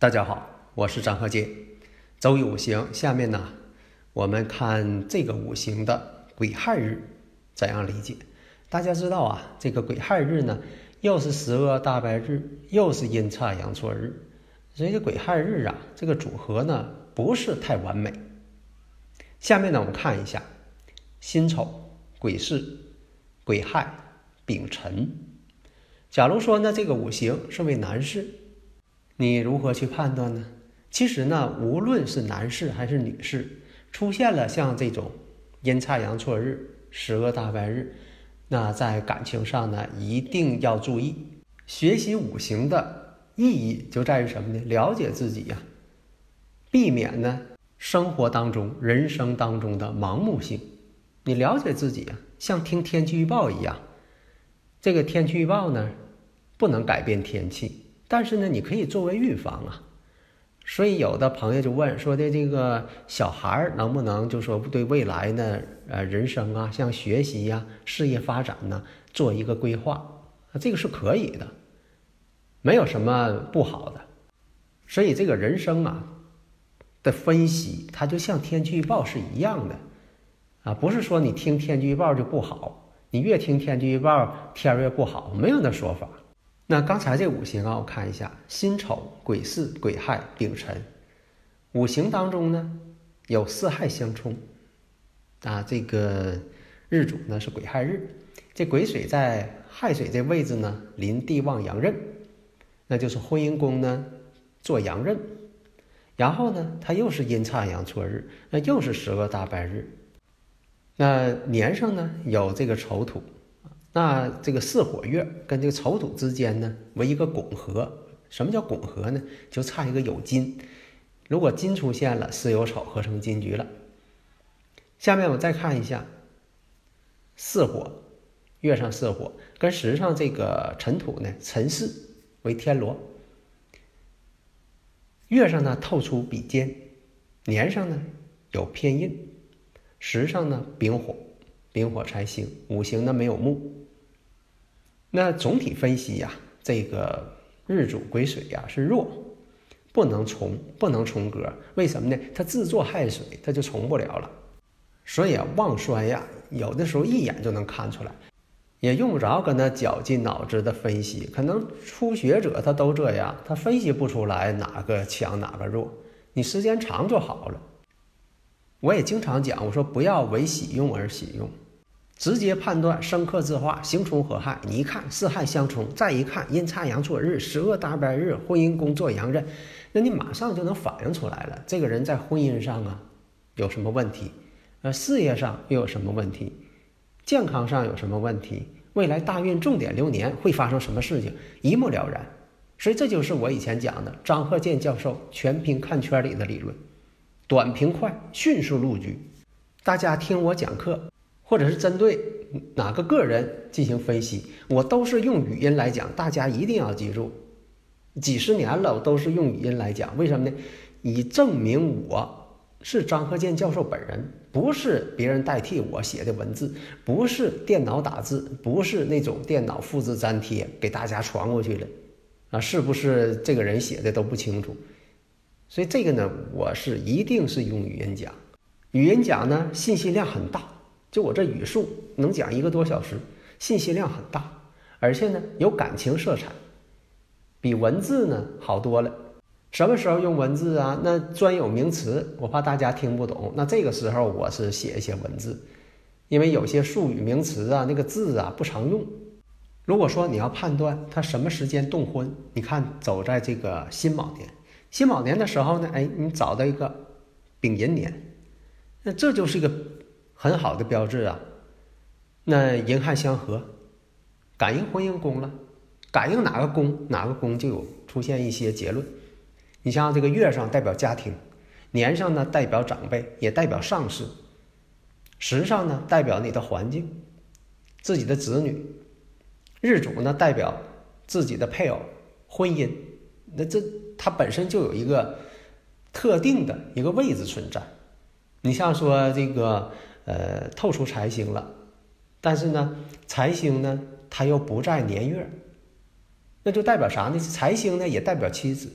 大家好，我是张和杰。周易五行，下面呢，我们看这个五行的癸亥日怎样理解？大家知道啊，这个癸亥日呢，又是十恶大白日，又是阴差阳错日，所以这癸亥日啊，这个组合呢不是太完美。下面呢，我们看一下辛丑、癸巳、癸亥、丙辰。假如说呢，这个五行是为男士。你如何去判断呢？其实呢，无论是男士还是女士，出现了像这种阴差阳错日、十恶大白日，那在感情上呢，一定要注意。学习五行的意义就在于什么呢？了解自己呀，避免呢生活当中、人生当中的盲目性。你了解自己呀，像听天气预报一样，这个天气预报呢，不能改变天气。但是呢，你可以作为预防啊，所以有的朋友就问说的这个小孩能不能就说对未来呢，呃，人生啊，像学习呀、事业发展呢，做一个规划啊，这个是可以的，没有什么不好的。所以这个人生啊的分析，它就像天气预报是一样的啊，不是说你听天气预报就不好，你越听天气预报天越不好，没有那说法。那刚才这五行啊，我看一下：辛丑、癸巳、癸亥、丙辰。五行当中呢，有四害相冲。啊，这个日主呢是癸亥日，这癸水在亥水这位置呢，临地旺阳刃，那就是婚姻宫呢做阳刃。然后呢，它又是阴差阳错日，那又是十个大白日。那年上呢有这个丑土。那这个巳火月跟这个丑土之间呢，为一个拱合。什么叫拱合呢？就差一个酉金。如果金出现了，巳酉丑合成金局了。下面我再看一下，巳火月上巳火跟时上这个辰土呢，辰巳为天罗。月上呢透出比肩，年上呢有偏印，时上呢丙火。丙火财星，五行呢没有木。那总体分析呀，这个日主癸水呀是弱，不能重，不能重格。为什么呢？它自作亥水，它就重不了了。所以啊，旺衰呀，有的时候一眼就能看出来，也用不着跟他绞尽脑汁的分析。可能初学者他都这样，他分析不出来哪个强哪个弱。你时间长就好了。我也经常讲，我说不要为喜用而喜用。直接判断生克自化，刑冲合害。你一看四害相冲，再一看阴差阳错日、十恶大白日、婚姻工作阳刃，那你马上就能反映出来了。这个人在婚姻上啊有什么问题？呃，事业上又有什么问题？健康上有什么问题？未来大运重点流年会发生什么事情？一目了然。所以这就是我以前讲的张鹤健教授全凭看圈里的理论，短平快，迅速入局。大家听我讲课。或者是针对哪个个人进行分析，我都是用语音来讲，大家一定要记住，几十年了，我都是用语音来讲，为什么呢？以证明我是张鹤健教授本人，不是别人代替我写的文字，不是电脑打字，不是那种电脑复制粘贴给大家传过去的，啊，是不是这个人写的都不清楚？所以这个呢，我是一定是用语音讲，语音讲呢，信息量很大。就我这语速能讲一个多小时，信息量很大，而且呢有感情色彩，比文字呢好多了。什么时候用文字啊？那专有名词我怕大家听不懂，那这个时候我是写一些文字，因为有些术语名词啊，那个字啊不常用。如果说你要判断他什么时间动婚，你看走在这个辛卯年，辛卯年的时候呢，哎，你找到一个丙寅年。那这就是一个很好的标志啊。那寅亥相合，感应婚姻宫了，感应哪个宫，哪个宫就有出现一些结论。你像这个月上代表家庭，年上呢代表长辈，也代表上司；时上呢代表你的环境，自己的子女；日主呢代表自己的配偶、婚姻。那这它本身就有一个特定的一个位置存在。你像说这个呃透出财星了，但是呢财星呢它又不在年月，那就代表啥呢？财星呢也代表妻子，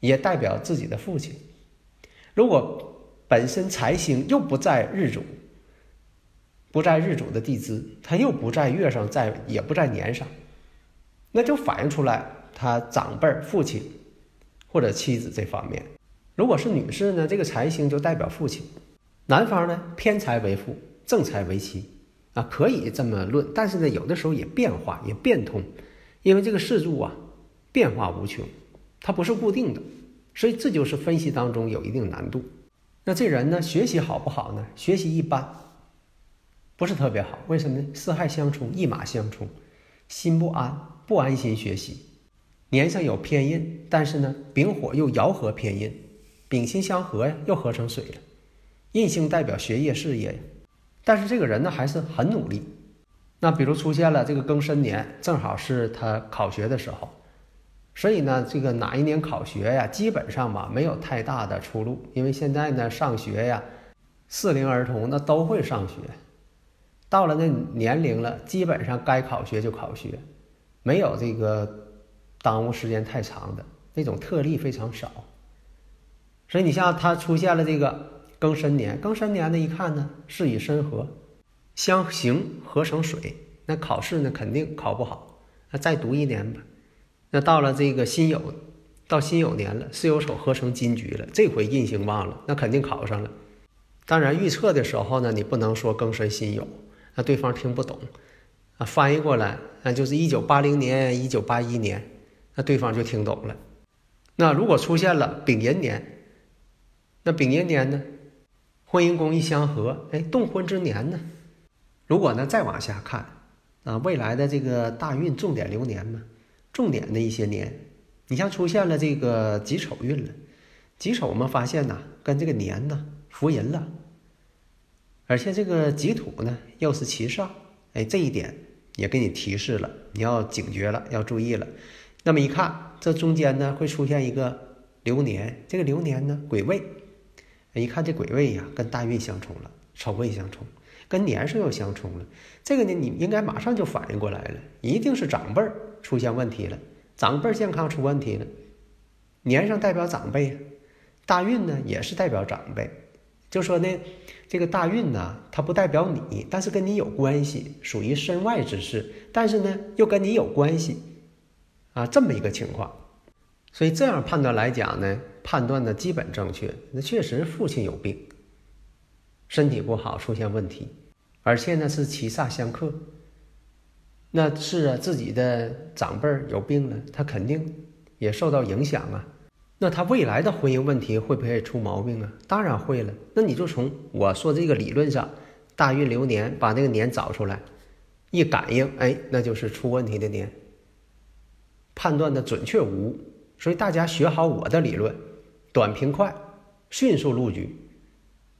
也代表自己的父亲。如果本身财星又不在日主，不在日主的地支，它又不在月上，在也不在年上，那就反映出来。他长辈儿、父亲或者妻子这方面，如果是女士呢，这个财星就代表父亲；男方呢，偏财为父，正财为妻，啊，可以这么论。但是呢，有的时候也变化，也变通，因为这个四柱啊，变化无穷，它不是固定的，所以这就是分析当中有一定难度。那这人呢，学习好不好呢？学习一般，不是特别好。为什么呢？四害相冲，一马相冲，心不安，不安心学习。年上有偏印，但是呢，丙火又爻合偏印，丙辛相合呀，又合成水了。印星代表学业事业，但是这个人呢还是很努力。那比如出现了这个庚申年，正好是他考学的时候，所以呢，这个哪一年考学呀，基本上吧没有太大的出路，因为现在呢上学呀，适龄儿童那都会上学，到了那年龄了，基本上该考学就考学，没有这个。耽误时间太长的那种特例非常少，所以你像他出现了这个庚申年，庚申年呢一看呢是以申合相刑合成水，那考试呢肯定考不好，那再读一年吧。那到了这个辛酉，到辛酉年了，巳酉丑合成金局了，这回印星旺了，那肯定考上了。当然预测的时候呢，你不能说庚申辛酉，那对方听不懂啊，翻译过来那就是一九八零年、一九八一年。那对方就听懂了。那如果出现了丙寅年，那丙寅年呢，婚姻宫一相合，哎，动婚之年呢？如果呢再往下看啊，未来的这个大运重点流年嘛，重点的一些年，你像出现了这个己丑运了，己丑我们发现呐，跟这个年呢符人了，而且这个己土呢又是其上，哎，这一点也给你提示了，你要警觉了，要注意了。那么一看，这中间呢会出现一个流年，这个流年呢癸未，一看这癸未呀，跟大运相冲了，丑未相冲，跟年上又相冲了。这个呢，你应该马上就反应过来了，一定是长辈儿出现问题了，长辈健康出问题了。年上代表长辈，大运呢也是代表长辈。就说呢，这个大运呢，它不代表你，但是跟你有关系，属于身外之事，但是呢又跟你有关系。啊，这么一个情况，所以这样判断来讲呢，判断的基本正确。那确实父亲有病，身体不好，出现问题，而且呢是七煞相克。那是啊，自己的长辈有病了，他肯定也受到影响啊。那他未来的婚姻问题会不会出毛病啊？当然会了。那你就从我说这个理论上，大运流年把那个年找出来，一感应，哎，那就是出问题的年。判断的准确无误，所以大家学好我的理论，短平快，迅速入局。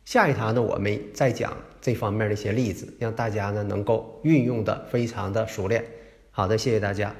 下一堂呢，我们再讲这方面的一些例子，让大家呢能够运用的非常的熟练。好的，谢谢大家。